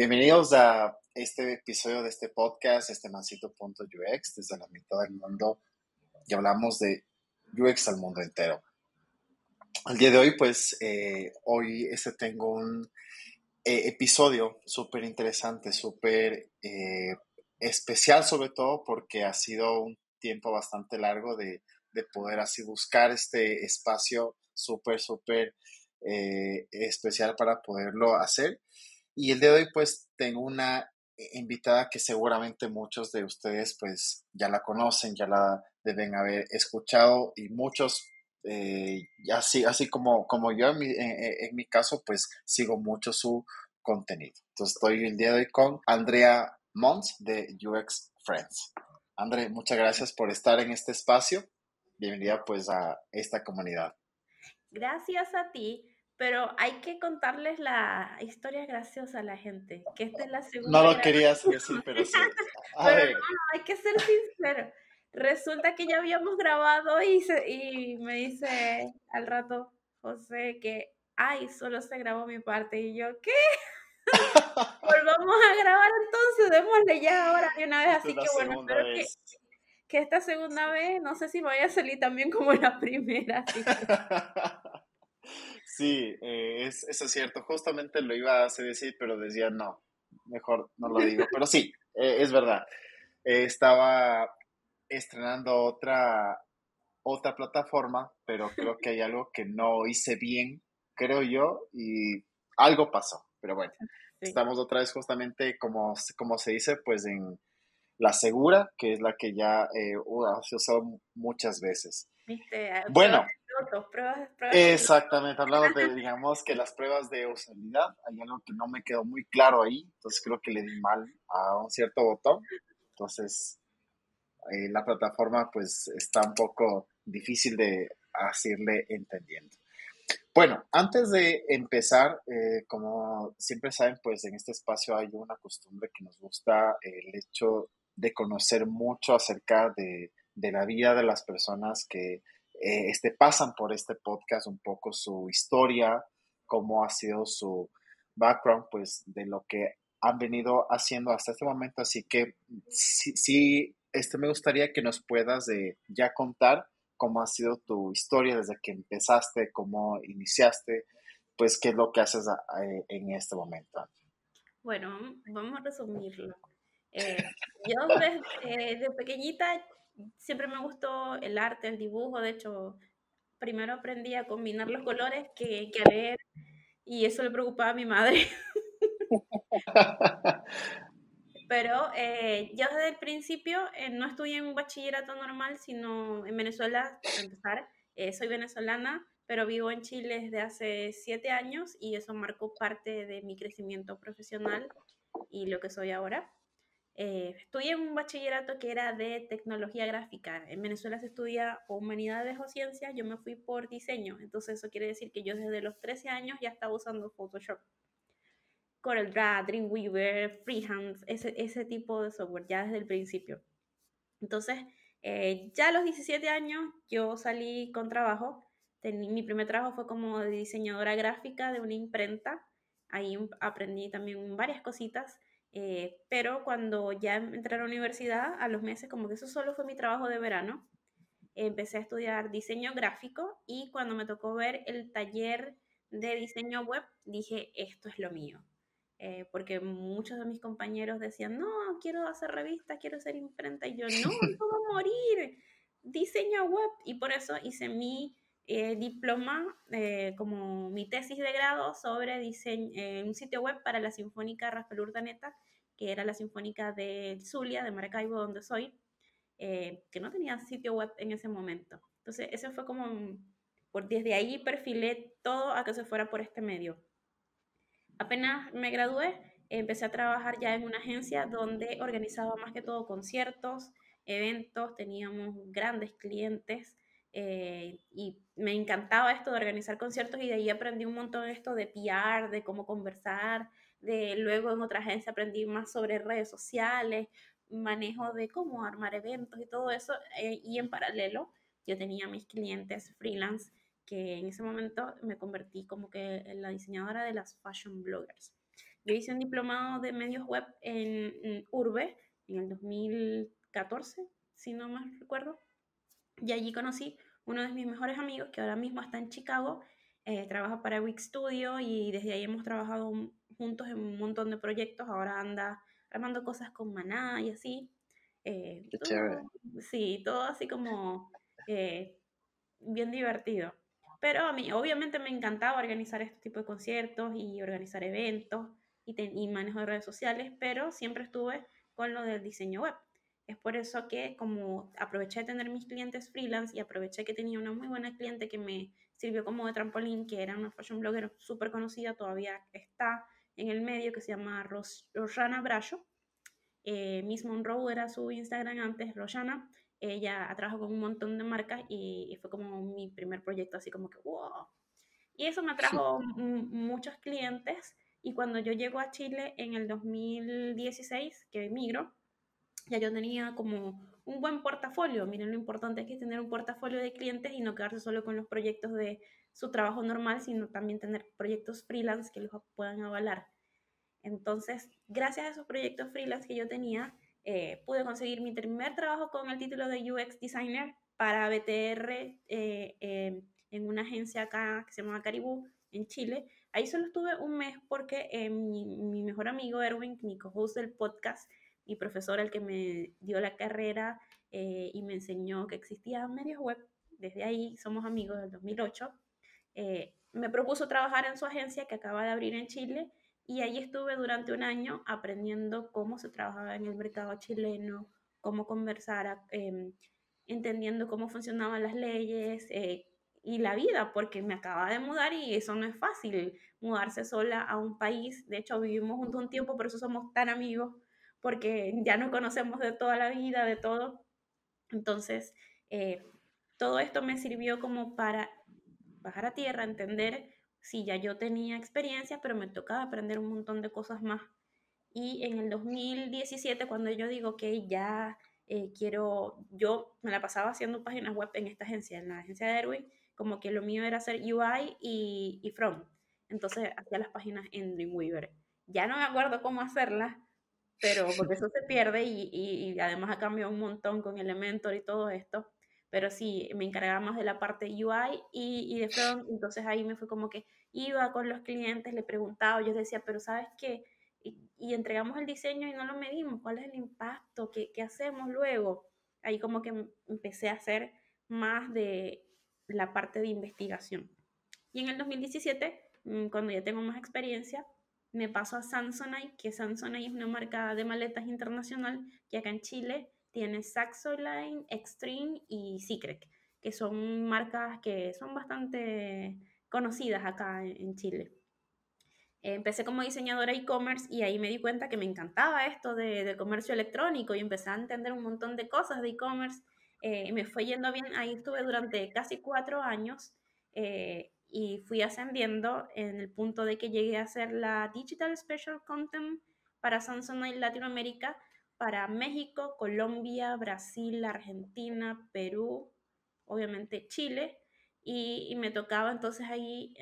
Bienvenidos a este episodio de este podcast, este mancito.ux, desde la mitad del mundo, y hablamos de UX al mundo entero. Al día de hoy, pues, eh, hoy este tengo un eh, episodio súper interesante, súper eh, especial sobre todo porque ha sido un tiempo bastante largo de, de poder así buscar este espacio súper, súper especial para poderlo hacer. Y el de hoy pues tengo una invitada que seguramente muchos de ustedes pues ya la conocen, ya la deben haber escuchado y muchos, eh, así, así como, como yo en mi, en, mi, caso pues sigo mucho su contenido. Entonces estoy el día de hoy con Andrea Mons de UX Friends. Andrea, muchas gracias por estar en este espacio. Bienvenida pues a esta comunidad. Gracias a ti pero hay que contarles la historia graciosa a la gente, que esta es la segunda. No lo querías decir, pero sí. pero no, hay que ser sincero. Resulta que ya habíamos grabado y, y me dice al rato José que, ay, solo se grabó mi parte. Y yo, ¿qué? Volvamos a grabar entonces, démosle ya ahora de una vez. Así que bueno, espero que, que, esta segunda vez, no sé si vaya a salir también como la primera. Así que... Sí, eh, es, eso es cierto. Justamente lo iba a decir, pero decía no, mejor no lo digo. Pero sí, eh, es verdad. Eh, estaba estrenando otra, otra plataforma, pero creo que hay algo que no hice bien, creo yo, y algo pasó. Pero bueno, estamos otra vez justamente, como, como se dice, pues en la segura, que es la que ya he usado muchas veces. Bueno, Exactamente, hablando de, digamos, que las pruebas de usabilidad, hay algo que no me quedó muy claro ahí, entonces creo que le di mal a un cierto botón, entonces eh, la plataforma pues está un poco difícil de hacerle entendiendo. Bueno, antes de empezar, eh, como siempre saben, pues en este espacio hay una costumbre que nos gusta el hecho de conocer mucho acerca de, de la vida de las personas que eh, este, pasan por este podcast un poco su historia, cómo ha sido su background, pues de lo que han venido haciendo hasta este momento. Así que sí, este, me gustaría que nos puedas eh, ya contar cómo ha sido tu historia desde que empezaste, cómo iniciaste, pues qué es lo que haces eh, en este momento. Bueno, vamos a resumirlo. yo desde pequeñita siempre me gustó el arte, el dibujo, de hecho, primero aprendí a combinar los colores que, que a leer y eso le preocupaba a mi madre. Pero eh, yo desde el principio eh, no estudié en un bachillerato normal, sino en Venezuela, para empezar. Eh, soy venezolana, pero vivo en Chile desde hace siete años y eso marcó parte de mi crecimiento profesional y lo que soy ahora. Eh, estudié un bachillerato que era de tecnología gráfica. En Venezuela se estudia o humanidades o ciencias, yo me fui por diseño. Entonces eso quiere decir que yo desde los 13 años ya estaba usando Photoshop. CorelDRAW, Dreamweaver, Freehand, ese, ese tipo de software, ya desde el principio. Entonces, eh, ya a los 17 años yo salí con trabajo. mi primer trabajo fue como diseñadora gráfica de una imprenta. Ahí aprendí también varias cositas. Eh, pero cuando ya entré a la universidad, a los meses, como que eso solo fue mi trabajo de verano, empecé a estudiar diseño gráfico y cuando me tocó ver el taller de diseño web, dije, esto es lo mío. Eh, porque muchos de mis compañeros decían, no, quiero hacer revistas, quiero hacer imprenta, y yo, no, a morir, diseño web. Y por eso hice mi eh, diploma, como mi tesis de grado sobre diseño, un sitio web para la Sinfónica Rafael Urdaneta, que era la Sinfónica de Zulia, de Maracaibo, donde soy, eh, que no tenía sitio web en ese momento. Entonces, eso fue como, por, desde ahí perfilé todo a que se fuera por este medio. Apenas me gradué, empecé a trabajar ya en una agencia donde organizaba más que todo conciertos, eventos, teníamos grandes clientes eh, y me encantaba esto de organizar conciertos y de ahí aprendí un montón esto de PR, de cómo conversar, de luego en otra agencia aprendí más sobre redes sociales, manejo de cómo armar eventos y todo eso. Eh, y en paralelo yo tenía mis clientes freelance que en ese momento me convertí como que en la diseñadora de las fashion bloggers. Yo hice un diplomado de medios web en, Urbe en el 2014, si no me recuerdo. Y allí conocí uno de mis mejores amigos que ahora mismo está en Chicago, eh, trabaja para Wix Studio y desde ahí hemos trabajado juntos en un montón de proyectos. Ahora anda armando cosas con Maná y así. Eh, chévere. Sí, todo así como eh, bien divertido. Pero a mí, obviamente, me encantaba organizar este tipo de conciertos y organizar eventos y, y manejo de redes sociales, pero siempre estuve con lo del diseño web. Es por eso que como aproveché de tener mis clientes freelance y aproveché que tenía una muy buena cliente que me sirvió como de trampolín, que era una fashion blogger súper conocida, todavía está en el medio, que se llama Rosana Bracho. Eh, Miss Monroe era su Instagram antes, Rosana. Ella trabajado con un montón de marcas y, fue como mi primer proyecto, así como que wow. Y eso me trajo muchos clientes. Y cuando yo llego a Chile en el 2016, que emigro, ya yo tenía como un buen portafolio. Miren lo importante que es tener un portafolio de clientes y no quedarse solo con los proyectos de su trabajo normal, sino también tener proyectos freelance que los puedan avalar. Entonces, gracias a esos proyectos freelance que yo tenía, eh, pude conseguir mi primer trabajo con el título de UX Designer para BTR eh, em, en una agencia acá que se llama Caribú, en Chile. Ahí solo estuve un mes porque eh, mi, mi, mejor amigo Erwin, mi co-host del podcast y profesor, el que me dio la carrera y me enseñó que existían medios web, desde ahí somos amigos del 2008, me propuso trabajar en su agencia que acaba de abrir en Chile y ahí estuve durante un año aprendiendo cómo se trabajaba en el mercado chileno, cómo conversar, em, entendiendo cómo funcionaban las leyes eh, y la vida, porque me acababa de mudar y eso no es fácil, mudarse sola a un país. De hecho, vivimos juntos un tiempo, por eso somos tan amigos, porque ya nos conocemos de toda la vida, de todo. Entonces, eh, todo esto me sirvió como para bajar a tierra, entender sí, ya yo tenía experiencia, pero me tocaba aprender un montón de cosas más. Y en el 2017, cuando yo digo que ya eh, quiero, yo me la pasaba haciendo páginas web en esta agencia, en la agencia de Erwin, como que lo mío era hacer UI y, y From. Entonces hacía las páginas en Dreamweaver. Ya no me acuerdo cómo hacerlas, pero porque eso se pierde y, y, y además ha cambiado un montón con Elementor y todo esto pero sí, me encargaba más de la parte UI y, y de front, entonces ahí me fue como que iba con los clientes, le preguntaba, yo decía, pero ¿sabes qué? Y, entregamos el diseño y no lo medimos, ¿cuál es el impacto? ¿Qué, ¿Qué hacemos luego? Ahí como que empecé a hacer más de la parte de investigación. Y en el 2017, mm, cuando ya tengo más experiencia, me paso a Samsonite, que Samsonite es una marca de maletas internacional que acá en Chile tiene Saxoline, Extreme y Secret, que son marcas que son bastante conocidas acá en Chile. Empecé como diseñadora e-commerce y ahí me di cuenta que me encantaba esto de, comercio electrónico y empecé a entender un montón de cosas de e-commerce. Eh, me fue yendo bien, ahí estuve durante casi cuatro años eh, y fui ascendiendo en el punto de que llegué a ser la Digital Special Content para Samsung en Latinoamérica para México, Colombia, Brasil, Argentina, Perú, obviamente Chile, y, me tocaba entonces ahí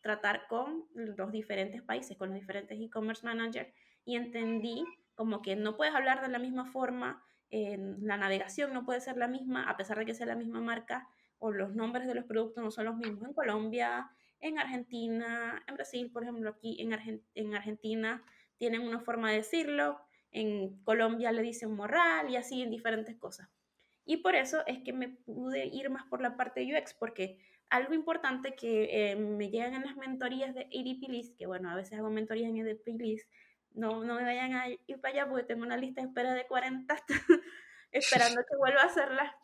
tratar con los diferentes países, con los diferentes e-commerce managers, y entendí como que no puedes hablar de la misma forma, en la navegación no puede ser la misma, a pesar de que sea la misma marca, o los nombres de los productos no son los mismos en Colombia, en Argentina, en Brasil, por ejemplo, aquí en, en Argentina tienen una forma de decirlo, en Colombia le dicen morral y así en diferentes cosas. Y por eso es que me pude ir más por la parte UX, porque algo importante que eh, me llegan en las mentorías de ADP List, que bueno, a veces hago mentorías en ADP List, no, no me vayan a ir para allá porque tengo una lista de espera de 40 esperando que vuelva a hacerla.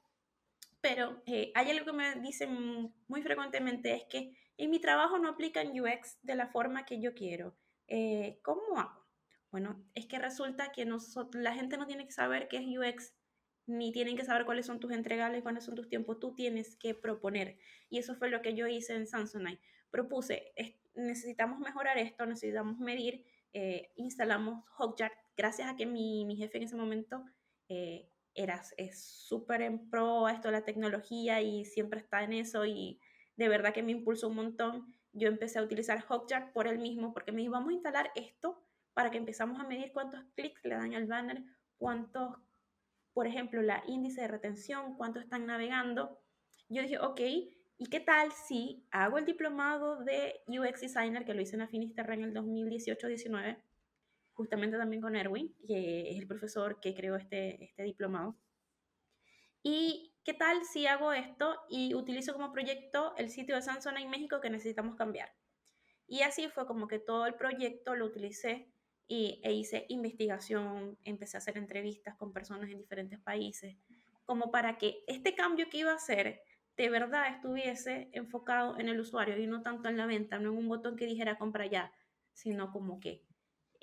Pero eh, hay algo que me dicen muy frecuentemente, es que en mi trabajo no aplican UX de la forma que yo quiero. Eh, ¿Cómo hago? Bueno, es que resulta que la gente no tiene que saber qué es UX, ni tienen que saber cuáles son tus entregables, cuáles son tus tiempos. Tú tienes que proponer. Y eso fue lo que yo hice en Samsonite. Propuse, necesitamos mejorar esto, necesitamos medir, eh, instalamos Hotjar. Gracias a que mi, mi, jefe en ese momento eh, era, es súper en pro a esto de la tecnología y siempre está en eso y de verdad que me impulsó un montón. Yo empecé a utilizar Hotjar por él mismo porque me dijo, vamos a instalar esto para que empezamos a medir cuántos clics le dan al banner, cuántos, por ejemplo, la índice de retención, cuánto están navegando. Yo dije, ok, ¿y qué tal si hago el diplomado de UX Designer, que lo hice en Afinisterra en el 2018-19, justamente también con Erwin, que es el profesor que creó este, este diplomado? ¿Y qué tal si hago esto y utilizo como proyecto el sitio de Samsung en México que necesitamos cambiar? Y así fue como que todo el proyecto lo utilicé y, e hice investigación, empecé a hacer entrevistas con personas en diferentes países, como para que este cambio que iba a hacer de verdad estuviese enfocado en el usuario y no tanto en la venta, no en un botón que dijera compra ya, sino como que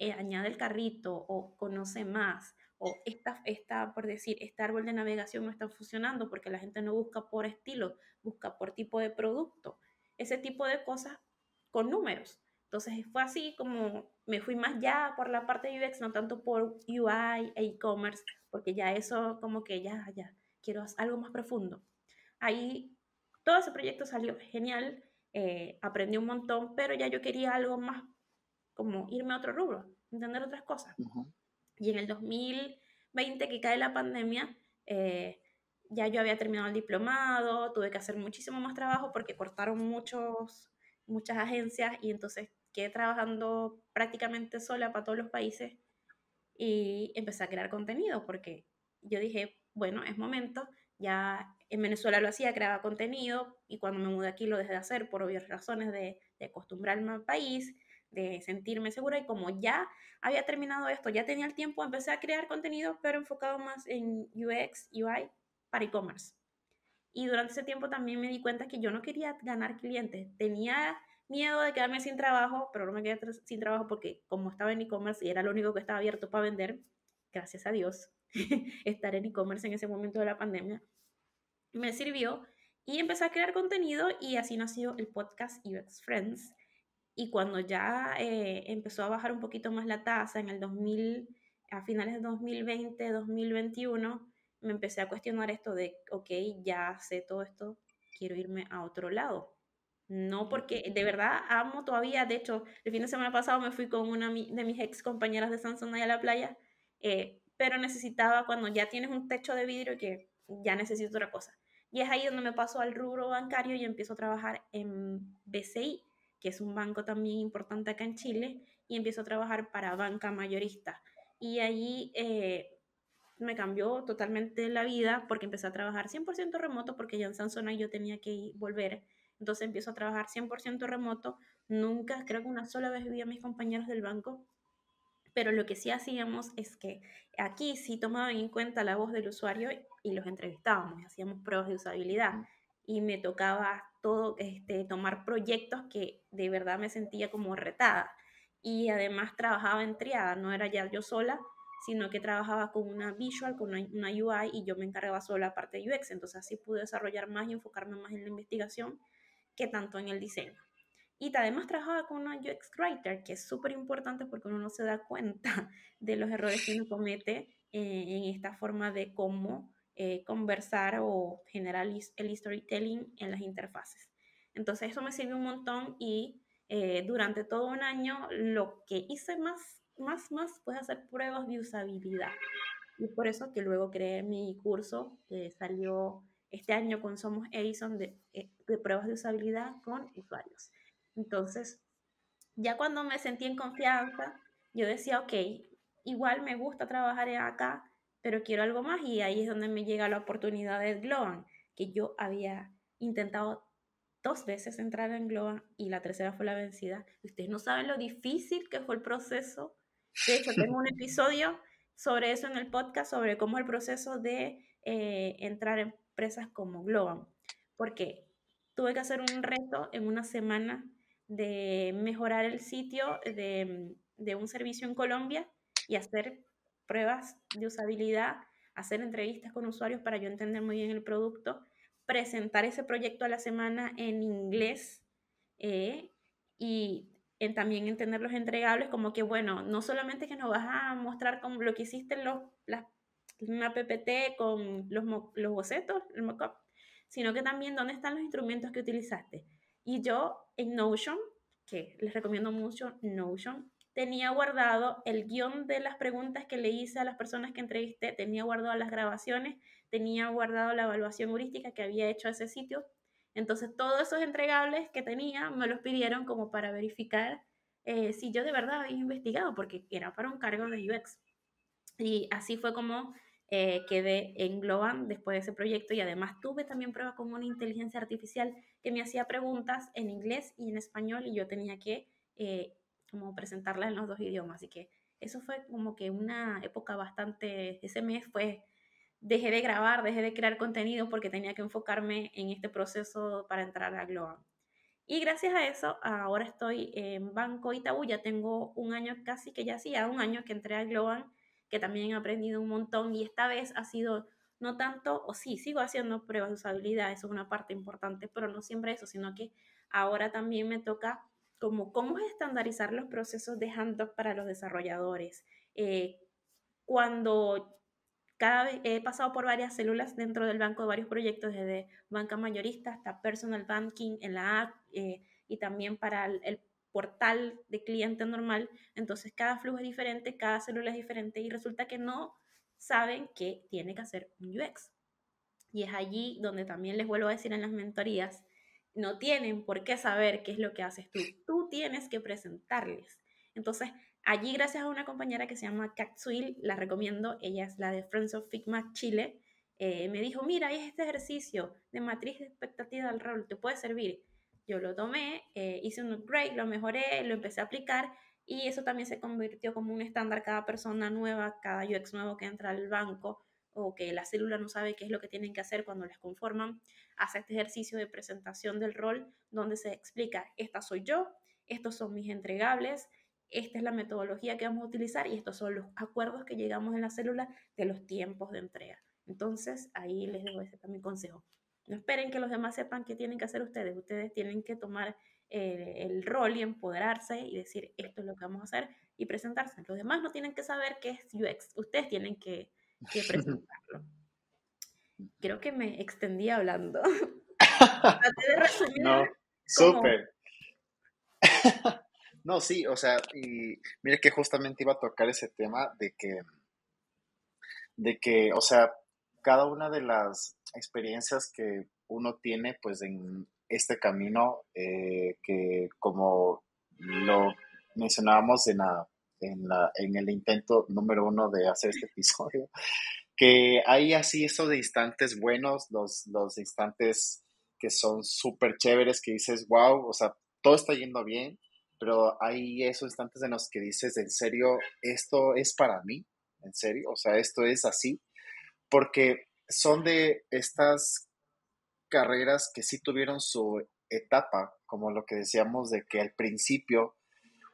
eh, añade el carrito o conoce más o esta, esta, por decir, este árbol de navegación no está funcionando porque la gente no busca por estilo, busca por tipo de producto. Ese tipo de cosas con números. Entonces fue así como me fui más ya por la parte de UX, no tanto por UI e e-commerce, porque ya eso como que ya, ya, quiero algo más profundo. Ahí todo ese proyecto salió genial, eh, aprendí un montón, pero ya yo quería algo más como irme a otro rubro, entender otras cosas. Y en el 2020 que cae la pandemia, eh, ya yo había terminado el diplomado, tuve que hacer muchísimo más trabajo porque cortaron muchos muchas agencias y entonces quedé trabajando prácticamente sola para todos los países y empecé a crear contenido porque yo dije, bueno, es momento, ya en Venezuela lo hacía, creaba contenido y cuando me mudé aquí lo dejé de hacer por obvias razones de, de acostumbrarme al país, de sentirme segura y como ya había terminado esto, ya tenía el tiempo, empecé a crear contenido pero enfocado más en UX, UI para e-commerce. Y durante ese tiempo también me di cuenta que yo no quería ganar clientes. Tenía miedo de quedarme sin trabajo, pero no me quedé sin trabajo porque como estaba en e-commerce y era lo único que estaba abierto para vender, gracias a Dios, estar en e-commerce en ese momento de la pandemia, me sirvió y empecé a crear contenido y así nació el podcast UX Friends. Y cuando ya eh, empezó a bajar un poquito más la tasa en el 2000, a finales de 2020, 2021, me empecé a cuestionar esto de, ok, ya sé todo esto, quiero irme a otro lado. No porque de verdad amo todavía, de hecho, el fin de semana pasado me fui con una de mis ex compañeras de Samsung a la playa, eh, pero necesitaba cuando ya tienes un techo de vidrio que ya necesito otra cosa. Y es ahí donde me paso al rubro bancario y empiezo a trabajar en BCI, que es un banco también importante acá en Chile, y empiezo a trabajar para banca mayorista. Y allí eh, me cambió totalmente la vida porque empecé a trabajar 100% remoto porque ya en Sansona yo tenía que volver. Entonces empiezo a trabajar 100% remoto. Nunca, creo que una sola vez vi a mis compañeros del banco, pero lo que sí hacíamos es que aquí sí tomaban en cuenta la voz del usuario y los entrevistábamos, hacíamos pruebas de usabilidad y me tocaba todo, este, tomar proyectos que de verdad me sentía como retada y además trabajaba en triada, no era ya yo sola, sino que trabajaba con una visual, con una, UI y yo me encargaba solo la parte de UX, entonces así pude desarrollar más y enfocarme más en la investigación que tanto en el diseño. Y además trabajaba con una UX Writer, que es súper importante porque uno no se da cuenta de los errores que uno comete eh, en esta forma de cómo eh, conversar o generar el storytelling en las interfaces. Entonces eso me sirvió un montón y eh, durante todo un año lo que hice más más, más, puedes hacer pruebas de usabilidad. Y por eso que luego creé mi curso que salió este año con Somos Edison de, eh, de pruebas de usabilidad con usuarios. Entonces, ya cuando me sentí en confianza, yo decía, ok, igual me gusta trabajar acá, pero quiero algo más y ahí es donde me llega la oportunidad de Globan, que yo había intentado dos veces entrar en Globan y la tercera fue la vencida. Ustedes no saben lo difícil que fue el proceso de hecho, tengo un episodio sobre eso en el podcast, sobre cómo el proceso de eh, entrar en empresas como Globan. Porque tuve que hacer un reto en una semana de mejorar el sitio de, de un servicio en Colombia y hacer pruebas de usabilidad, hacer entrevistas con usuarios para yo entender muy bien el producto, presentar ese proyecto a la semana en inglés eh, y en también entender los entregables como que, bueno, no solamente que nos vas a mostrar lo que hiciste en los, las, una PPT con los, los bocetos, el mockup, sino que también dónde están los instrumentos que utilizaste. Y yo en Notion, que les recomiendo mucho Notion, tenía guardado el guion de las preguntas que le hice a las personas que entrevisté, tenía guardado las grabaciones, tenía guardado la evaluación heurística que había hecho a ese sitio. Entonces, todos esos entregables que tenía me los pidieron como para verificar eh, si yo de verdad había investigado, porque era para un cargo de UX. Y así fue como eh, quedé en Globan después de ese proyecto y además tuve también prueba con una inteligencia artificial que me hacía preguntas en inglés y en español y yo tenía que eh, como presentarlas en los dos idiomas. Así que eso fue como que una época bastante, ese mes fue, dejé de grabar, dejé de crear contenido porque tenía que enfocarme en este proceso para entrar a Globan. Y gracias a eso, ahora estoy en Banco Itaú, ya tengo un año casi que ya hacía un año que entré a Globan que también he aprendido un montón y esta vez ha sido no tanto, o sí, sigo haciendo pruebas de usabilidad, eso es una parte importante, pero no siempre eso, sino que ahora también me toca como cómo estandarizar los procesos de handoff para los desarrolladores. Eh, cuando cada vez he pasado por varias células dentro del banco de varios proyectos, desde banca mayorista hasta personal banking en la app eh, y también para el, el portal de cliente normal, entonces cada flujo es diferente, cada célula es diferente y resulta que no saben que tiene que hacer un UX. Y es allí donde también les vuelvo a decir en las mentorías, no tienen por qué saber qué es lo que haces tú, tú tienes que presentarles. Entonces, allí gracias a una compañera que se llama Katsuil, la recomiendo, ella es la de Friends of Figma Chile, eh, me dijo, mira, es este ejercicio de matriz de expectativa del rol, te puede servir. Yo lo tomé, eh, hice un upgrade, lo mejoré, lo empecé a aplicar y eso también se convirtió como un estándar. Cada persona nueva, cada UX nuevo que entra al banco o que la célula no sabe qué es lo que tienen que hacer cuando les conforman, hace este ejercicio de presentación del rol donde se explica, esta soy yo, estos son mis entregables, esta es la metodología que vamos a utilizar y estos son los acuerdos que llegamos en la célula de los tiempos de entrega. Entonces, ahí les doy ese también consejo. No esperen que los demás sepan qué tienen que hacer ustedes. Ustedes tienen que tomar eh, el rol y empoderarse y decir esto es lo que vamos a hacer y presentarse. Los demás no tienen que saber qué es UX. Ustedes tienen que, presentarlo. Creo que me extendí hablando. no, súper. no, sí, o sea, y mire que justamente iba a tocar ese tema de que, de que, o sea, cada una de las experiencias que uno tiene pues en este camino eh, que como lo mencionábamos en, la, en, la, en el intento número uno de hacer este episodio, que hay así esos instantes buenos, los, los instantes que son súper chéveres, que dices, wow, o sea, todo está yendo bien, pero hay esos instantes en los que dices, en serio, esto es para mí, en serio, o sea, esto es así, porque son de estas carreras que sí tuvieron su etapa, como lo que decíamos de que al principio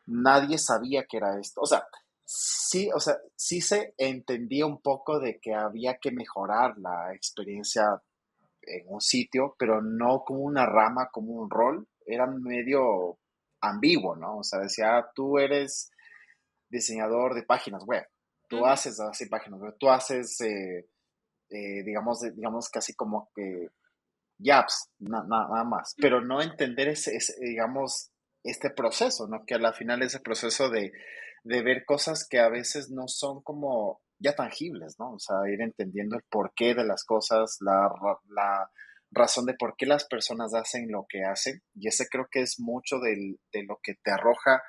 nadie sabía que era esto. O sea, sí, o sea, sí se entendía un poco de que había que mejorar la experiencia en un sitio, pero no como una rama, como un rol. Era medio ambiguo, ¿no? O sea, decía, ah, tú eres diseñador de páginas web, tú haces así páginas web, tú haces eh, eh, digamos, digamos casi como que yaps, nada más, pero no entender ese, digamos, este proceso, ¿no? Que a la final ese proceso de, de ver cosas que a veces no son como ya tangibles, ¿no? O sea, ir entendiendo el porqué de las cosas, la, la razón de por qué las personas hacen lo que hacen, y ese creo que es mucho de lo que te arroja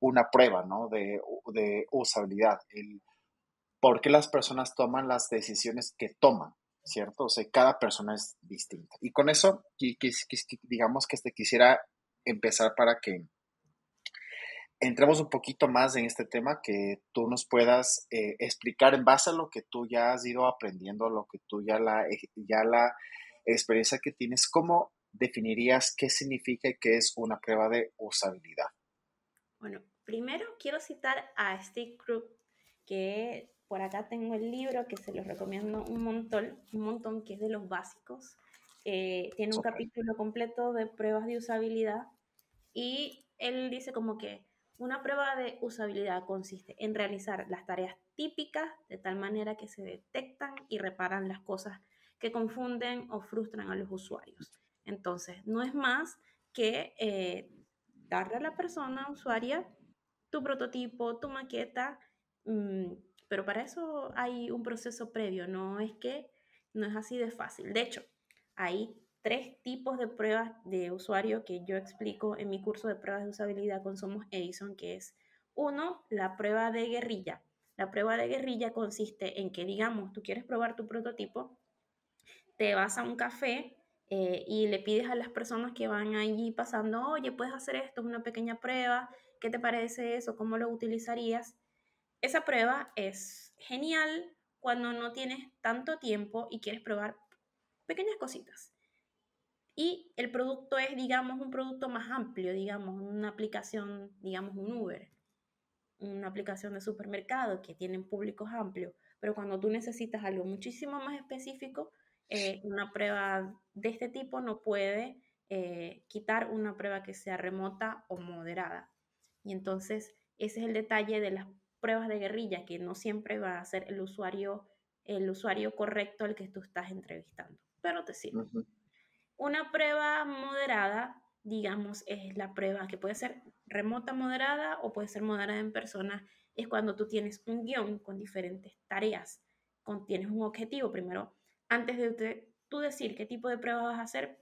una prueba, ¿no? De, de usabilidad, el por qué las personas toman las decisiones que toman, ¿cierto? O sea, cada persona es distinta. Y con eso, digamos que te quisiera empezar para que entremos un poquito más en este tema, que tú nos puedas eh, explicar en base a lo que tú ya has ido aprendiendo, lo que tú ya la, ya la experiencia que tienes, ¿cómo definirías qué significa y qué es una prueba de usabilidad? Bueno, primero quiero citar a Steve Krug, que por acá tengo el libro que se los recomiendo un montón, un montón que es de los básicos. Eh, tiene un capítulo completo de pruebas de usabilidad y él dice como que una prueba de usabilidad consiste en realizar las tareas típicas de tal manera que se detectan y reparan las cosas que confunden o frustran a los usuarios. Entonces, no es más que eh, darle a la persona usuaria tu prototipo, tu maqueta, mm, pero para eso hay un proceso previo, no es que no es así de fácil. De hecho, hay tres tipos de pruebas de usuario que yo explico en mi curso de pruebas de usabilidad con Somos Edison, que es uno, la prueba de guerrilla. La prueba de guerrilla consiste en que, digamos, tú quieres probar tu prototipo, te vas a un café eh, y le pides a las personas que van allí pasando, oye, puedes hacer esto, es una pequeña prueba, ¿qué te parece eso? ¿Cómo lo utilizarías? Esa prueba es genial cuando no tienes tanto tiempo y quieres probar pequeñas cositas. Y el producto es, digamos, un producto más amplio, digamos, una aplicación, digamos, un Uber, una aplicación de supermercado que tienen públicos amplios. Pero cuando tú necesitas algo muchísimo más específico, eh, una prueba de este tipo no puede eh, quitar una prueba que sea remota o moderada. Y entonces ese es el detalle de las pruebas de guerrilla, que no siempre va a ser el usuario, el usuario correcto al que tú estás entrevistando, pero te sirve. Una prueba moderada, digamos, es la prueba que puede ser remota moderada o puede ser moderada en persona, es cuando tú tienes un guion con diferentes tareas, con, tienes un objetivo. Primero, antes de tú decir qué tipo de prueba vas a hacer,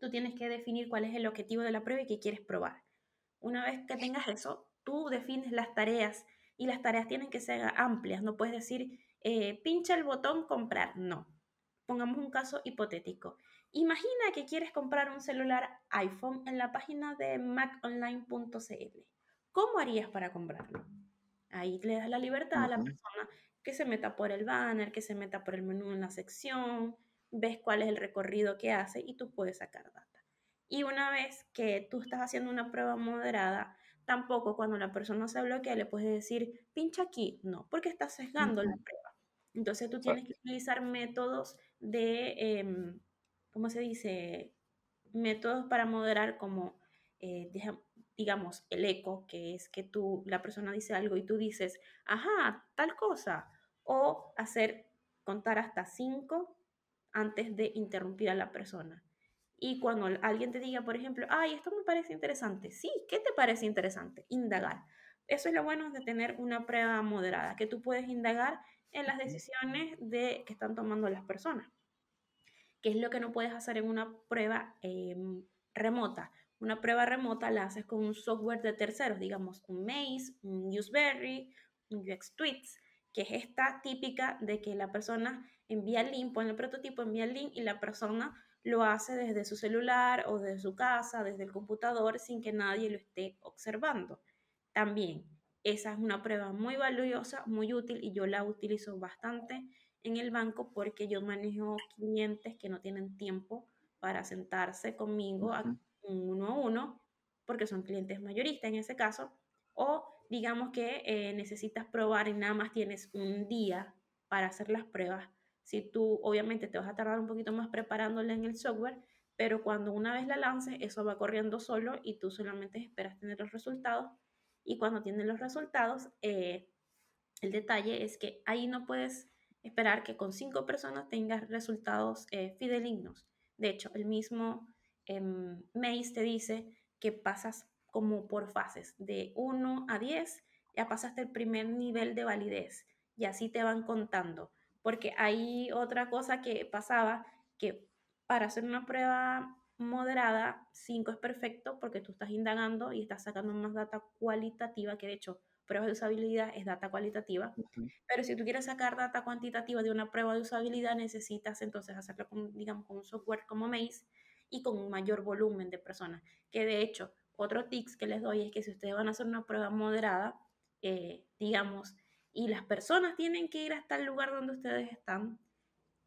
tú tienes que definir cuál es el objetivo de la prueba y qué quieres probar. Una vez que tengas eso, tú defines las tareas y las tareas tienen que ser amplias. No puedes decir, eh, pincha el botón comprar. No. Pongamos un caso hipotético. Imagina que quieres comprar un celular iPhone en la página de maconline.cl. ¿Cómo harías para comprarlo? Ahí le das la libertad a la persona que se meta por el banner, que se meta por el menú en la sección, ves cuál es el recorrido que hace y tú puedes sacar data. Y una vez que tú estás haciendo una prueba moderada, tampoco cuando la persona se bloquea le puedes decir, pincha aquí, no, porque estás sesgando la prueba. Entonces tú tienes que utilizar métodos de, em, ¿cómo se dice? Métodos para moderar como, eh, digamos, el eco, que es que tú, la persona dice algo y tú dices, ajá, tal cosa, o hacer contar hasta cinco antes de interrumpir a la persona. Y cuando alguien te diga, por ejemplo, ay, esto me parece interesante, sí, ¿qué te parece interesante? Indagar. Eso es lo bueno de tener una prueba moderada, que tú puedes indagar en las decisiones de, que están tomando las personas, que es lo que no puedes hacer en una prueba em, remota. Una prueba remota la haces con un software de terceros, digamos un Maze, un Useberry, un UX Tweets, que es esta típica de que la persona envía el link, pone el prototipo, envía el link y la persona lo hace desde su celular o desde su casa, desde el computador, sin que nadie lo esté observando. También, esa es una prueba muy valiosa, muy útil y yo la utilizo bastante en el banco porque yo manejo clientes que no tienen tiempo para sentarse conmigo uno a uno, porque son clientes mayoristas en ese caso, o digamos que eh, necesitas probar y nada más tienes un día para hacer las pruebas. Si tú obviamente te vas a tardar un poquito más preparándola en el software, pero cuando una vez la lances, eso va corriendo solo y tú solamente esperas tener los resultados. Y cuando tienes los resultados, eh, el detalle es que ahí no puedes esperar que con cinco personas tengas resultados eh. De hecho, el mismo eh, Maze te dice que pasas como por fases, de 1 a 10, ya pasaste el primer nivel de validez y así te van contando. Porque hay otra cosa que pasaba, que para hacer una prueba moderada, 5 es perfecto porque tú estás indagando y estás sacando más data cualitativa, que de hecho pruebas de usabilidad es data cualitativa, pero si tú quieres sacar data cuantitativa de una prueba de usabilidad, necesitas entonces hacerlo con, digamos, con un software como Maze y con un mayor volumen de personas, que de hecho, otro tips que les doy es que si ustedes van a hacer una prueba moderada, eh, digamos, y las personas tienen que ir hasta el lugar donde ustedes están,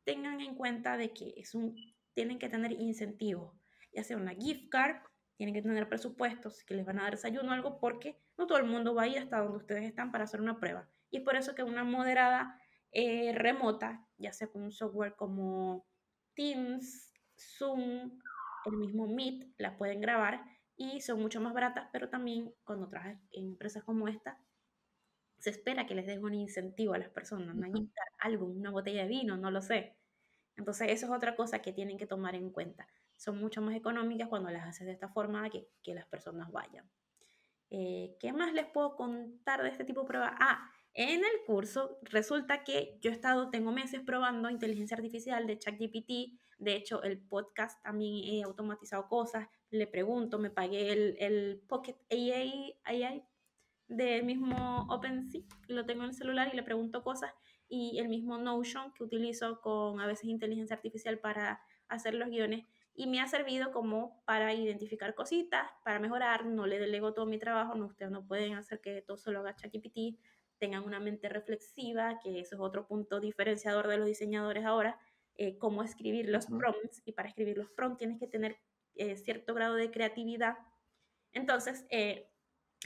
tengan en cuenta de que es un, tienen que tener incentivos, ya sea una gift card, tienen que tener presupuestos que les van a dar desayuno o algo, porque no todo el mundo va a ir hasta donde ustedes están para hacer una prueba. Y por eso que una moderada eh, remota, ya sea con un software como Teams, Zoom, el mismo Meet, la pueden grabar y son mucho más baratas, pero también cuando trabajas en empresas como esta, se espera que les des un incentivo a las personas, no hay algo, una botella de vino, no lo sé. Entonces, eso es otra cosa que tienen que tomar en cuenta. Son mucho más económicas cuando las haces de esta forma que, que las personas vayan. Eh, ¿Qué más les puedo contar de este tipo de prueba? Ah, en el curso resulta que yo he estado, tengo meses probando inteligencia artificial de ChatGPT. De hecho, el podcast también he automatizado cosas. Le pregunto, me pagué el, el Pocket AI, AI del mismo OpenSea, lo tengo en el celular y le pregunto cosas. Y el mismo Notion que utilizo con a veces inteligencia artificial para hacer los guiones y me ha servido como para identificar cositas, para mejorar, no le delego todo mi trabajo, no, ustedes no pueden hacer que todo solo haga ChatGPT, tengan una mente reflexiva, que eso es otro punto diferenciador de los diseñadores ahora, eh, cómo escribir los prompts, y para escribir los prompts tienes que tener eh, cierto grado de creatividad. Entonces, eh,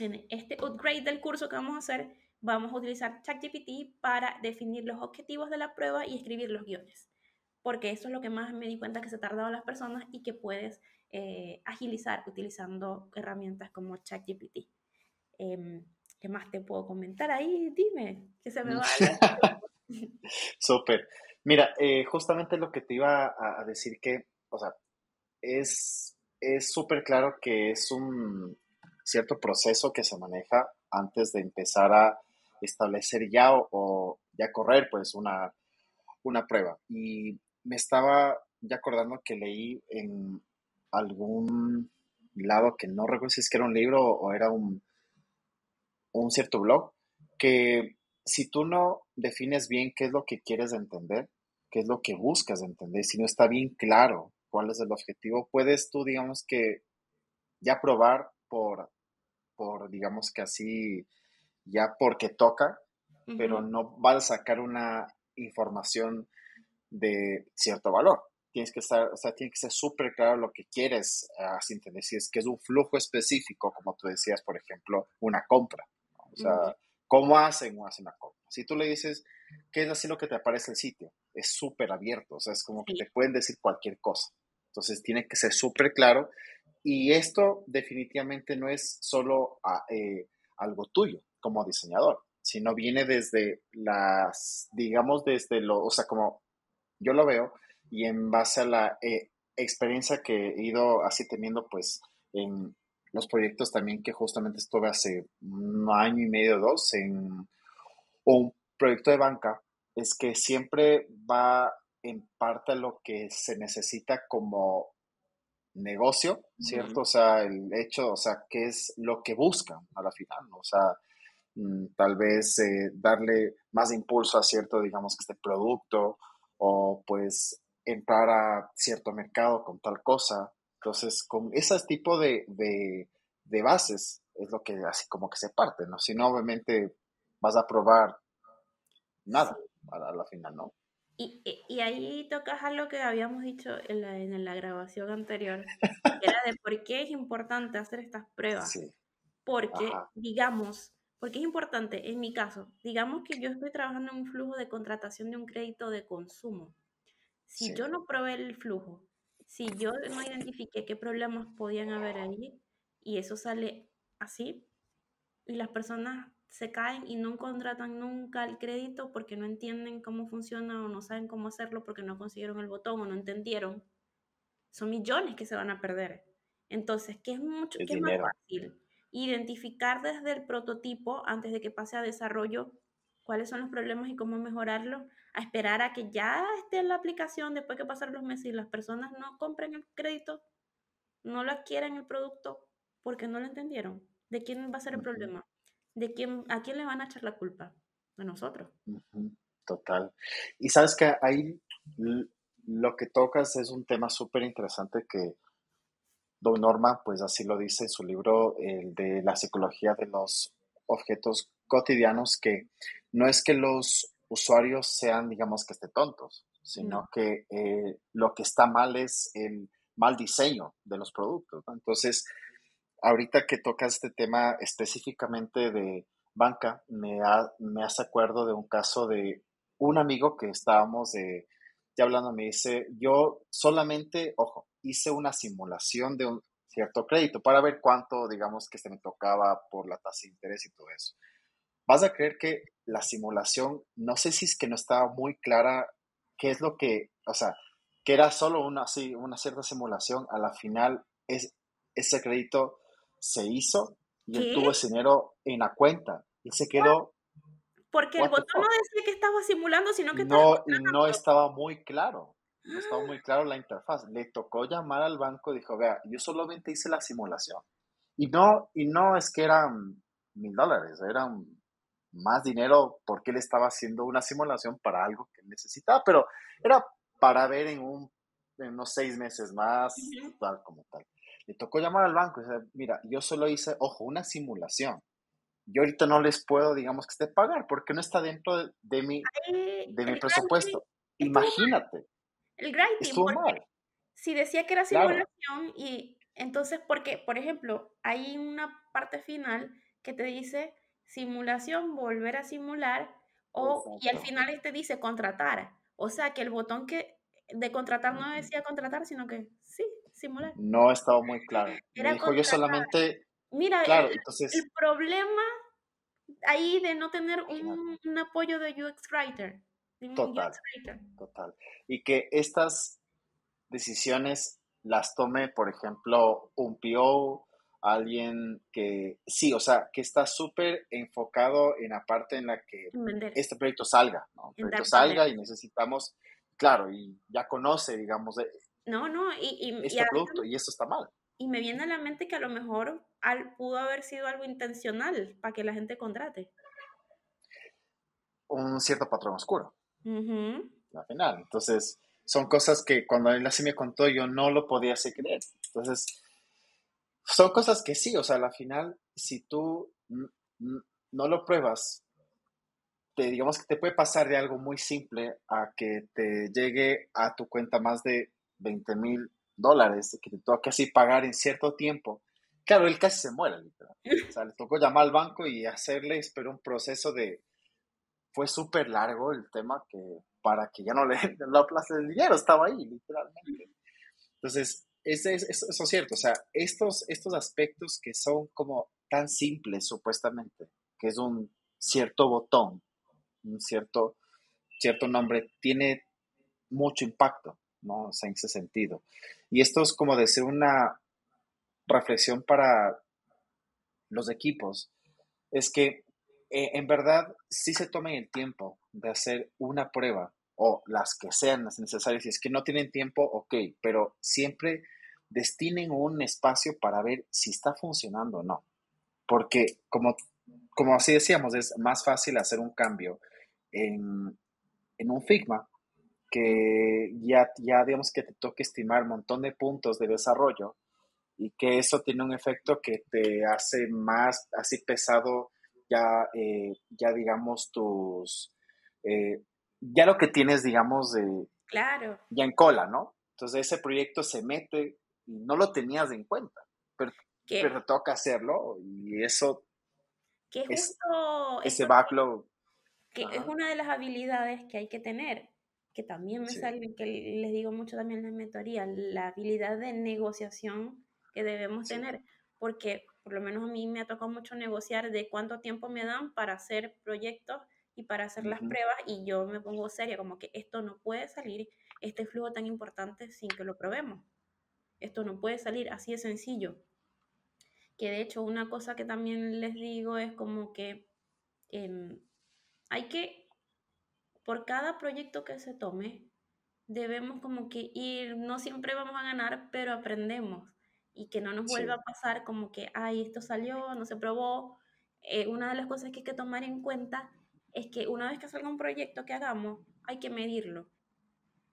en este upgrade del curso que vamos a hacer, vamos a utilizar ChatGPT para definir los objetivos de la prueba y escribir los guiones porque eso es lo que más me di cuenta que se tardaba las personas y que puedes eh, agilizar utilizando herramientas como ChatGPT. Eh, ¿Qué más te puedo comentar ahí? Dime, que se me va. Súper. Mira, eh, justamente lo que te iba a, decir que, o sea, es súper claro que es un cierto proceso que se maneja antes de empezar a establecer ya o, o ya correr pues una, una prueba. Y me estaba ya acordando que leí en algún lado que no recuerdo si es que era un libro o era un, un cierto blog, que si tú no defines bien qué es lo que quieres entender, qué es lo que buscas entender, si no está bien claro cuál es el objetivo, puedes tú, digamos que, ya probar por, por digamos que así, ya porque toca, pero no vas a sacar una información de cierto valor. Tienes que estar, o sea, tiene que ser súper claro lo que quieres así entender. Si es que es un flujo específico, como tú decías, por ejemplo, una compra. O sea, ¿cómo hacen, hacen una compra? Si tú le dices, ¿qué es así lo que te aparece el sitio? Es súper abierto, o sea, es como que te pueden decir cualquier cosa. Entonces, tiene que ser súper claro. Y esto definitivamente no es solo ah, eh, algo tuyo como diseñador, sino viene desde las, digamos, desde lo, o sea, como yo lo veo y en base a la eh, experiencia que he ido así teniendo, pues, en los proyectos también que justamente estuve hace un año y medio, dos, en un proyecto de banca, es que siempre va en parte a lo que se necesita como negocio, ¿cierto? O sea, el hecho, o sea, qué es lo que buscan a la final, O sea, mm, tal vez eh, darle más impulso a cierto, digamos, que este producto o pues entrar a cierto mercado con tal cosa. Entonces, con ese tipo de, de, bases es lo que así como que se parte, ¿no? Si no, obviamente vas a probar nada a la, final, ¿no? Y, y, ahí tocas algo que habíamos dicho en la, en la grabación anterior, que era de por qué es importante hacer estas pruebas. Sí. Porque, digamos, porque es importante, en mi caso, digamos que yo estoy trabajando en un flujo de contratación de un crédito de consumo. Si yo no probé el flujo, si yo no identifiqué qué problemas podían haber ahí y eso sale así, y las personas se caen y no contratan nunca el crédito porque no entienden cómo funciona o no saben cómo hacerlo porque no consiguieron el botón o no entendieron, son millones que se van a perder. Entonces, ¿qué es mucho, ¿qué es más fácil? Identificar desde el prototipo, antes de que pase a desarrollo, cuáles son los problemas y cómo mejorarlo, a esperar a que ya esté en la aplicación después que pasaron los meses y las personas no compren el crédito, no lo adquieren el producto porque no lo entendieron. ¿De quién va a ser el problema? ¿De quién, ¿A quién le van a echar la culpa? De nosotros. Total. Y sabes que ahí lo que tocas es un tema súper interesante que Don Norma, pues así lo dice en su libro, el de la psicología de los objetos cotidianos, que no es que los usuarios sean, digamos, que estén tontos, sino que eh, lo que está mal es el mal diseño de los productos. Entonces, ahorita que tocas este tema específicamente de banca, me, me hace acuerdo de un caso de un amigo que estábamos de, ya hablando, me dice, yo solamente, ojo, hice una simulación de un cierto crédito para ver cuánto, digamos, que se me tocaba por la tasa de interés y todo eso. Vas a creer que la simulación, no sé si es que no estaba muy clara qué es lo que, o sea, que era solo una, una cierta simulación, a la final es, ese crédito se hizo y él tuvo ese dinero en la cuenta y se quedó. Porque el botón no decía que estaba simulando, sino que no, y no estaba muy claro. No estaba muy claro la interfaz. Le tocó llamar al banco y dijo, vea, yo solamente hice la simulación. Y no, y no es que eran mil dólares, eran más dinero porque él estaba haciendo una simulación para algo que necesitaba, pero era para ver en, un, en unos seis meses más, tal como tal. Le tocó llamar al banco y decir, mira, yo solo hice, ojo, una simulación. Yo ahorita no les puedo, digamos, que esté pagar porque no está dentro de, mi, de mi presupuesto. Imagínate. El grading, mal. si decía que era simulación y entonces, porque, por ejemplo, hay una parte final que te dice simulación, volver a simular, o, y al final te este dice contratar. O sea que el botón que de contratar no decía contratar, sino que sí, simular. No estaba muy claro. Me dijo yo solamente. Mira, claro, el, entonces... el problema ahí de no tener un, un apoyo de UX Writer. Total, total. Y que estas decisiones las tome, por ejemplo, un PO, alguien que sí, o sea, que está súper enfocado en la parte en la que este proyecto salga, ¿no? El proyecto salga y necesitamos, claro, y ya conoce, digamos, no, no, y, este producto, y eso está mal. Y me viene a la mente que a lo mejor al, pudo haber sido algo intencional para que la gente contrate. Un cierto patrón oscuro. Al final. Entonces, son cosas que cuando él así me contó yo no lo podía hacer creer. Entonces, son cosas que sí, o sea, al final, si tú no lo pruebas, te, digamos que te puede pasar de algo muy simple a que te llegue a tu cuenta más de 20 mil dólares, que te toque así pagar en cierto tiempo. Claro, él casi se muere, literal. O sea, le tocó llamar al banco y hacerle, pero un proceso de... Fue súper largo el tema que para que ya no le la plaza del dinero, estaba ahí, literalmente. Entonces, eso es cierto, o sea, estos, estos aspectos que son como tan simples supuestamente, que es un cierto botón, un cierto, cierto nombre, tiene mucho impacto, ¿no? O en ese sentido. Y esto es como decir una reflexión para los equipos, es que eh, en verdad sí se tomen el tiempo de hacer una prueba o las que sean las necesarias. Si es que no tienen tiempo, ok, pero siempre destinen un espacio para ver si está funcionando o no. Porque como, como así decíamos, es más fácil hacer un cambio en, un Figma que ya, ya digamos que te toque estimar un montón de puntos de desarrollo y que eso tiene un efecto que te hace más así pesado ya, eh, ya digamos tus, eh, ya lo que tienes digamos de, claro. ya en cola, ¿no? Entonces ese proyecto se mete y no lo tenías en cuenta, pero, pero toca hacerlo y eso que justo ese backlog que es una de las habilidades que hay que tener que también me sale que les digo mucho también en la mentoría la habilidad de negociación que debemos tener porque por lo menos a mí me ha tocado mucho negociar de cuánto tiempo me dan para hacer proyectos y para hacer las pruebas y yo me pongo seria como que esto no puede salir este flujo tan importante sin que lo probemos. Esto no puede salir así de sencillo. Que de hecho una cosa que también les digo es como que em, hay que, por cada proyecto que se tome, debemos como que ir, no siempre vamos a ganar, pero aprendemos y que no nos vuelva a pasar como que, ay, esto salió, no se probó. Eh, una de las cosas que hay que tomar en cuenta es que una vez que salga un proyecto que hagamos, hay que medirlo.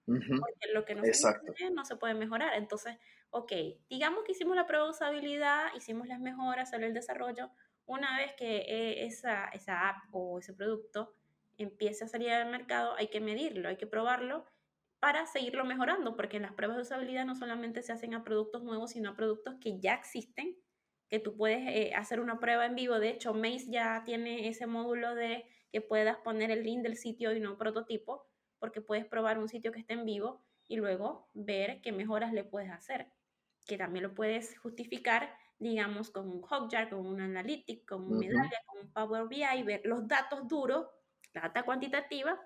Porque lo que no se no se puede mejorar. Entonces, ok, digamos que hicimos la prueba de usabilidad, hicimos las mejoras, salió el desarrollo. Una vez que eh, esa, esa app o ese producto empiece a salir al mercado, hay que medirlo, hay que probarlo para seguirlo mejorando, porque las pruebas de usabilidad no solamente se hacen a productos nuevos, sino a productos que ya existen, que tú puedes eh, hacer una prueba en vivo. De hecho, Maze ya tiene ese módulo de que puedas poner el link del sitio y no prototipo porque puedes probar un sitio que esté en vivo y luego ver qué mejoras le puedes hacer, que también lo puedes justificar, digamos, con un Hotjar, con un Analytics, con un Medallia, con un Power BI, ver los datos duros, la data cuantitativa,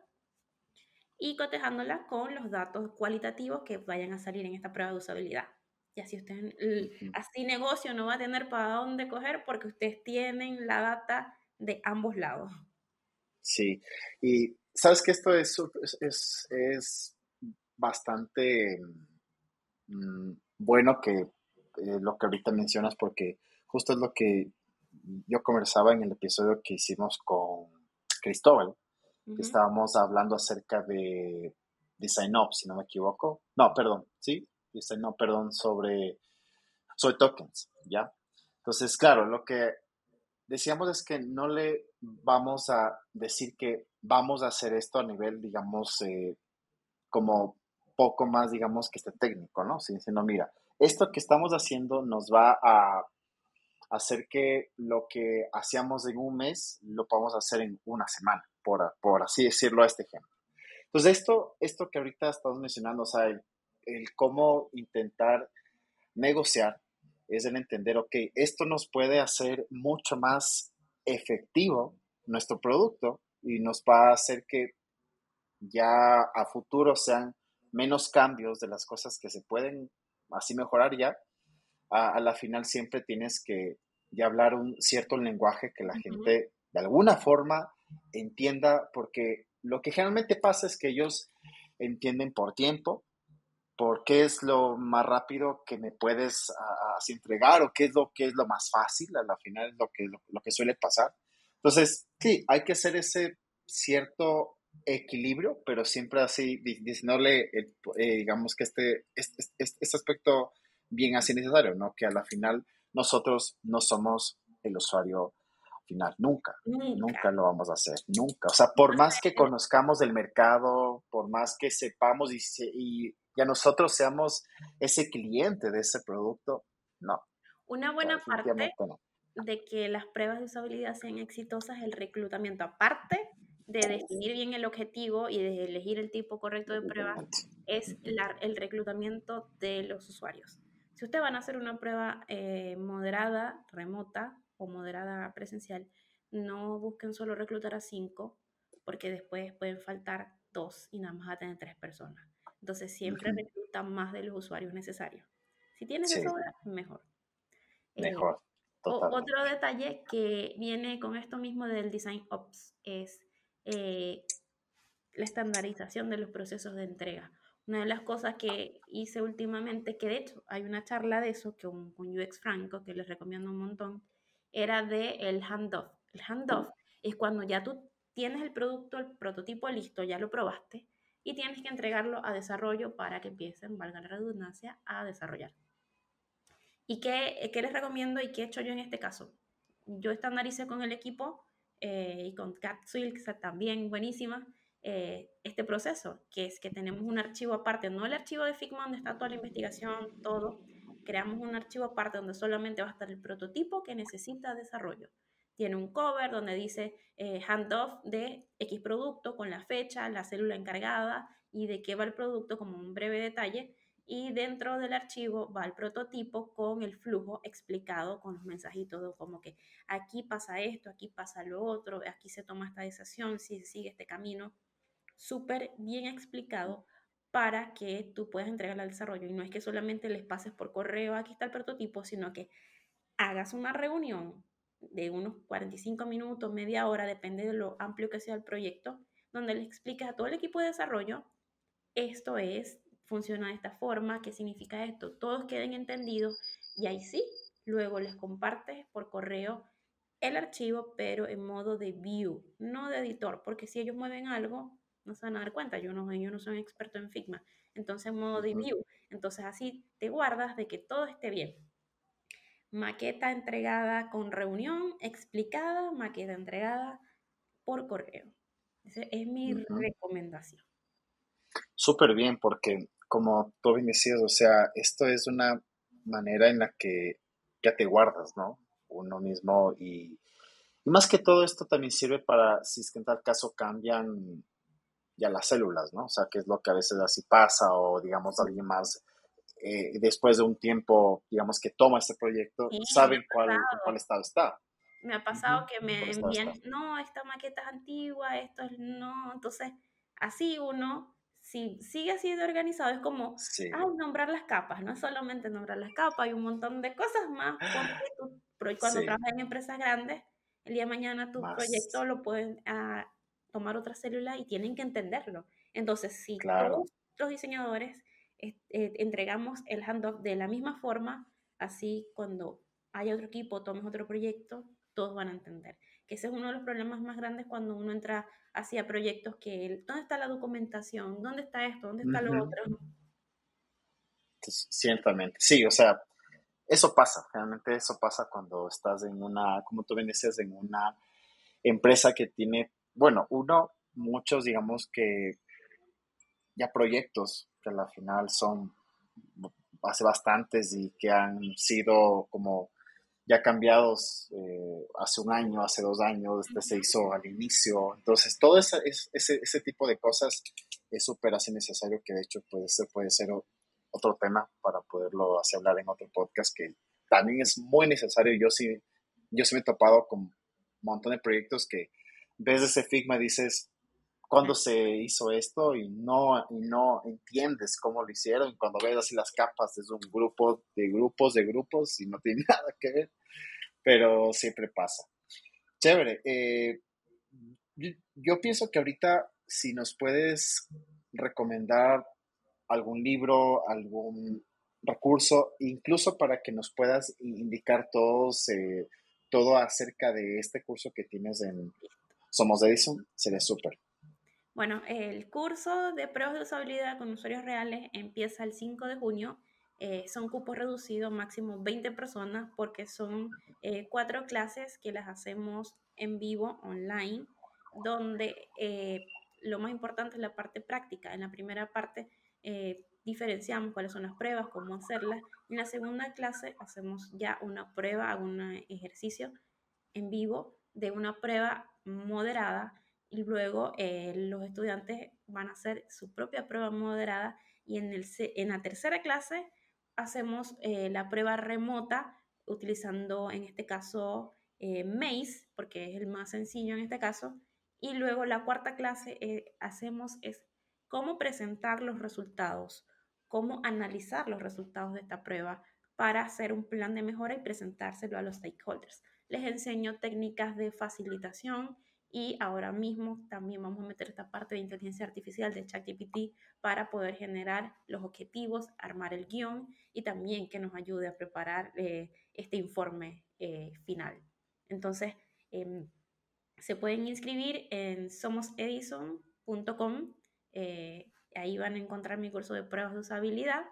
y cotejándola con los datos cualitativos que vayan a salir en esta prueba de usabilidad. Y así usted, así negocio no va a tener para dónde coger porque ustedes tienen la data de ambos lados. Sí, y sabes que esto es, es, es bastante mm, bueno que eh, lo que ahorita mencionas porque justo es lo que yo conversaba en el episodio que hicimos con Cristóbal, estábamos hablando acerca de Design Up, si no me equivoco. No, perdón, sí, Design Up, perdón, sobre, sobre tokens, ¿ya? Entonces, claro, lo que decíamos es que no le vamos a decir que vamos a hacer esto a nivel, digamos, eh, como poco más, digamos, que este técnico, ¿no? Sino, mira, esto que estamos haciendo nos va a hacer que lo que hacíamos en un mes lo podamos hacer en una semana, por, por así decirlo a este ejemplo. Entonces, esto, esto que ahorita estamos mencionando, o sea, el, el cómo intentar negociar es el entender, ok, esto nos puede hacer mucho más efectivo nuestro producto y nos va a hacer que ya a futuro sean menos cambios de las cosas que se pueden así mejorar ya. A, la final siempre tienes que ya hablar un cierto lenguaje que la gente de alguna forma entienda, porque lo que generalmente pasa es que ellos entienden por tiempo, por qué es lo más rápido que me puedes entregar o qué es lo que es lo más fácil, a la final es lo que, lo, que suele pasar. Entonces, sí, hay que hacer ese cierto equilibrio, pero siempre así diciéndole, eh, digamos que este, este, este, aspecto bien así necesario, ¿no? Que a la final nosotros no somos el usuario final, nunca, nunca, lo vamos a hacer, nunca. O sea, por más que conozcamos el mercado, por más que sepamos y, y ya nosotros seamos ese cliente de ese producto, no. Una buena parte de que las pruebas de usabilidad sean exitosas es el reclutamiento, aparte de definir bien el objetivo y de elegir el tipo correcto de prueba, es el reclutamiento de los usuarios. Si ustedes van a hacer una prueba eh, moderada, remota o moderada presencial, no busquen solo reclutar a cinco, porque después pueden faltar dos y nada más a tener tres personas. Entonces siempre reclutan más de los usuarios necesarios. Si tienes eso, mejor. Eh, mejor. otro detalle que viene con esto mismo del Design Ops es eh, la estandarización de los procesos de entrega. Una de las cosas que hice últimamente, que de hecho hay una charla de eso con, con UX Franco, que les recomiendo un montón, era de el handoff. El handoff es cuando ya tú tienes el producto, el prototipo listo, ya lo probaste, y tienes que entregarlo a desarrollo para que empiecen, valga la redundancia, a desarrollar. ¿Y qué, qué les recomiendo y qué he hecho yo en este caso? Yo estandaricé con el equipo eh, y con Cat también buenísima, eh, este proceso, que es que tenemos un archivo aparte, no el archivo de Figma donde está toda la investigación, todo, creamos un archivo aparte donde solamente va a estar el prototipo que necesita desarrollo. Tiene un cover donde dice eh, handoff de X producto con la fecha, la célula encargada y de qué va el producto como un breve detalle. Y dentro del archivo va el prototipo con el flujo explicado con los mensajitos como que aquí pasa esto, aquí pasa lo otro, aquí se toma esta decisión, si se sigue este camino. Súper bien explicado para que tú puedas entregar al desarrollo. Y no es que solamente les pases por correo, aquí está el prototipo, sino que hagas una reunión de unos 45 minutos, media hora, depende de lo amplio que sea el proyecto, donde le expliques a todo el equipo de desarrollo, esto es, funciona de esta forma, qué significa esto, todos queden entendidos y ahí sí, luego les compartes por correo el archivo, pero en modo de view, no de editor, porque si ellos mueven algo, no se van a dar cuenta, yo no, yo no soy experto en Figma, entonces en modo de view, entonces así te guardas de que todo esté bien maqueta entregada con reunión explicada, maqueta entregada por correo. Esa es mi recomendación. Súper bien, porque como tú bien decías, o sea, esto es una manera en la que ya te guardas, ¿no? Uno mismo y, más que todo esto también sirve para, si es que en tal caso cambian ya las células, ¿no? O sea, que es lo que a veces así pasa o digamos alguien más eh, después de un tiempo, digamos, que toma este proyecto, saben cuál, cuál estado está. Me ha pasado que me envían, no, esta maqueta es antigua, esto es no, entonces así uno si sigue así de organizado, es como, ay, nombrar las capas, no es solamente nombrar las capas, hay un montón de cosas más. Porque cuando trabajas en empresas grandes, el día de mañana tu proyecto lo pueden ah, tomar otra célula y tienen que entenderlo. Entonces, si todos los diseñadores eh, entregamos el handoff de la misma forma, así cuando haya otro equipo, tomes otro proyecto, todos van a entender. Que ese es uno de los problemas más grandes cuando uno entra hacia proyectos que, ¿dónde está la documentación? ¿Dónde está esto? ¿Dónde está lo otro? Ciertamente, sí, o sea, eso pasa, realmente eso pasa cuando estás en una, como tú bien decías, en una empresa que tiene, bueno, uno, muchos, digamos que ya proyectos que al final son hace bastantes y que han sido como ya cambiados eh, hace un año, hace dos años, este se hizo al inicio. Entonces, todo ese, ese, ese tipo de cosas es súper así necesario que de hecho puede ser, puede ser otro tema para poderlo hacer hablar en otro podcast que también es muy necesario. Yo sí, yo sí me he topado con un montón de proyectos que ves ese Figma y dices, cuando se hizo esto y no, y no entiendes cómo lo hicieron. Cuando ves así las capas, es un grupo de grupos de grupos y no tiene nada que ver, pero siempre pasa. Chévere. Eh, yo, pienso que ahorita si nos puedes recomendar algún libro, algún recurso, incluso para que nos puedas indicar todos, eh, todo acerca de este curso que tienes en Somos Edison, sería súper. Bueno, el curso de pruebas de usabilidad con usuarios reales empieza el 5 de junio. Eh, son cupos reducidos, máximo 20 personas, porque son eh, cuatro clases que las hacemos en vivo, online, donde eh, lo más importante es la parte práctica. En la primera parte diferenciamos cuáles son las pruebas, cómo hacerlas. En la segunda clase hacemos ya una prueba, un ejercicio en vivo de una prueba moderada y luego eh, los estudiantes van a hacer su propia prueba moderada y en, el, en la tercera clase hacemos eh, la prueba remota utilizando en este caso eh, Maze, porque es el más sencillo en este caso, y luego la cuarta clase hacemos es cómo presentar los resultados, cómo analizar los resultados de esta prueba para hacer un plan de mejora y presentárselo a los stakeholders. Les enseño técnicas de facilitación, y ahora mismo también vamos a meter esta parte de inteligencia artificial de ChatGPT para poder generar los objetivos, armar el guion y también que nos ayude a preparar eh, este informe eh, final. Entonces, em, se pueden inscribir en somosedison.com. Eh, ahí van a encontrar mi curso de pruebas de usabilidad.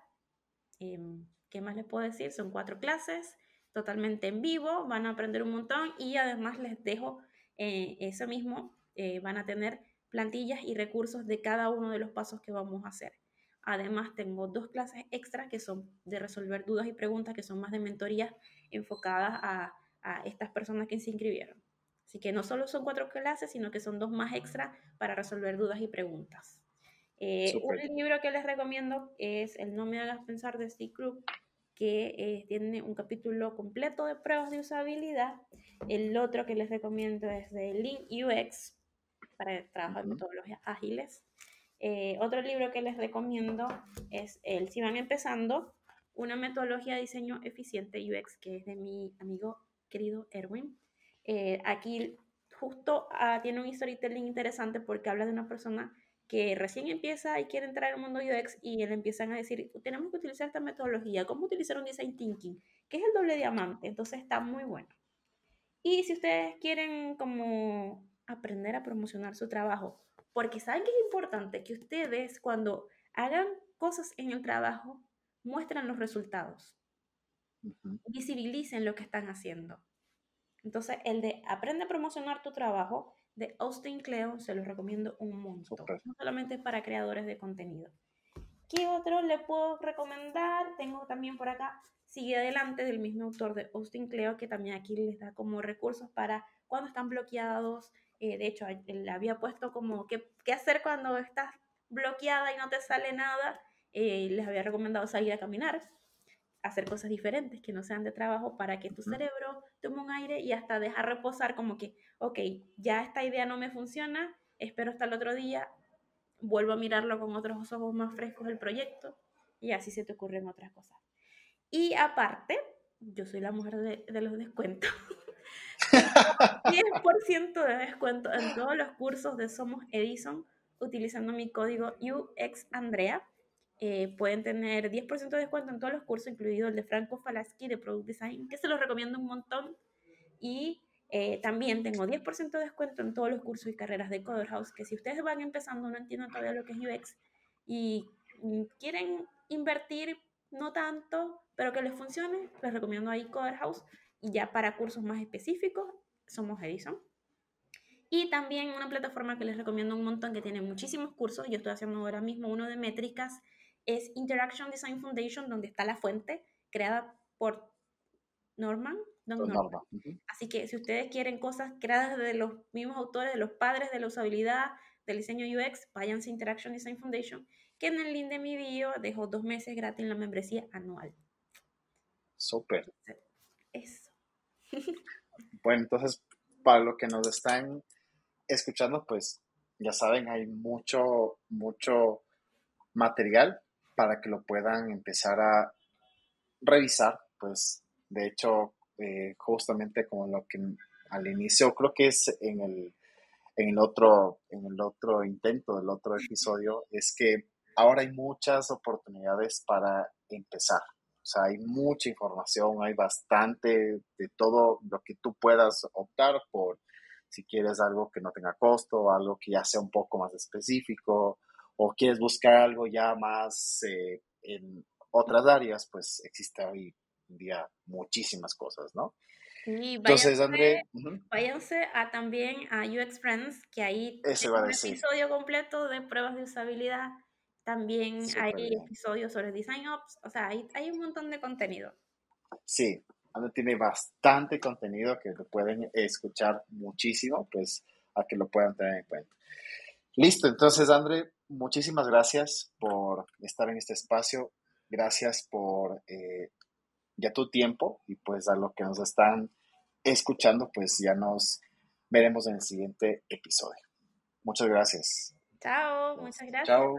Em, ¿Qué más les puedo decir? Son cuatro clases totalmente en vivo, van a aprender un montón y además les dejo eh, eso mismo eh, van a tener plantillas y recursos de cada uno de los pasos que vamos a hacer. Además, tengo dos clases extras que son de resolver dudas y preguntas, que son más de mentoría enfocadas a, estas personas que se inscribieron. Así que no solo son cuatro clases, sino que son dos más extras para resolver dudas y preguntas. Eh, un libro que les recomiendo es El No me hagas pensar de Steve Krug, que eh, tiene un capítulo completo de pruebas de usabilidad. El otro que les recomiendo es de Lean UX, para trabajar metodologías ágiles. Eh, otro libro que les recomiendo es el Si van empezando, una metodología de diseño eficiente UX, que es de mi amigo querido Erwin. Eh, aquí justo ah, tiene un storytelling interesante porque habla de una persona que recién empieza y quiere entrar al mundo UX y le empiezan a decir, tenemos que utilizar esta metodología, cómo utilizar un design thinking, que es el doble diamante, entonces está muy bueno. Y si ustedes quieren como aprender a promocionar su trabajo, porque saben que es importante que ustedes cuando hagan cosas en el trabajo, muestran los resultados, visibilicen lo que están haciendo. Entonces, el de aprende a promocionar tu trabajo de Austin Cleo se los recomiendo un montón. No solamente para creadores de contenido. ¿Qué otro le puedo recomendar? Tengo también por acá Sigue Adelante del mismo autor de Austin Cleo, que también aquí les da como recursos para cuando están bloqueados. Eh, de hecho, le había puesto como qué, qué, hacer cuando estás bloqueada y no te sale nada. Eh, les había recomendado salir a caminar hacer cosas diferentes que no sean de trabajo para que tu cerebro tome un aire y hasta dejar reposar como que, ok, ya esta idea no me funciona, espero hasta el otro día, vuelvo a mirarlo con otros ojos más frescos el proyecto y así se te ocurren otras cosas. Y aparte, yo soy la mujer de, de los descuentos. 10% de descuento en todos los cursos de Somos Edison utilizando mi código UXAndrea. Eh, pueden tener 10% de descuento en todos los cursos, incluido el de Franco Falaschi de Product Design, que se los recomiendo un montón. Y eh, también tengo 10% de descuento en todos los cursos y carreras de Coder House, que si ustedes van empezando, no entienden todavía lo que es UX y mm, quieren invertir no tanto, pero que les funcione, les recomiendo ahí Coder House. Y ya para cursos más específicos, somos Edison. Y también una plataforma que les recomiendo un montón, que tiene muchísimos cursos, yo estoy haciendo ahora mismo uno de métricas, es Interaction Design Foundation, donde está la fuente, creada por Norman. Así que si ustedes quieren cosas creadas de los mismos autores, de los padres de la usabilidad, del diseño UX, váyanse a Interaction Design Foundation, que en el link de mi video dejo dos meses gratis en la membresía anual. Súper. Eso. bueno, entonces, para lo que nos están escuchando, pues ya saben, hay mucho, mucho material para que lo puedan empezar a revisar. Pues, de hecho, eh, justamente como lo que al inicio, creo que es en el, en el otro, en el otro intento del otro episodio, es que ahora hay muchas oportunidades para empezar. O sea, hay mucha información, hay bastante de todo lo que tú puedas optar por si quieres algo que no tenga costo, algo que ya sea un poco más específico, o quieres buscar algo ya más eh, en otras áreas, pues existe hoy en día muchísimas cosas, ¿no? Entonces, André, váyanse a también a UX Friends, que ahí hay un episodio completo de pruebas de usabilidad también hay episodios sobre Design Ops, o sea, hay, hay un montón de contenido. Sí, André tiene bastante contenido que lo pueden escuchar muchísimo, pues a que lo puedan tener en cuenta. Listo, entonces André, muchísimas gracias por estar en este espacio, gracias por eh, ya tu tiempo y pues a lo que nos están escuchando, pues ya nos veremos en el siguiente episodio. Muchas gracias. Chao, muchas gracias. Chao.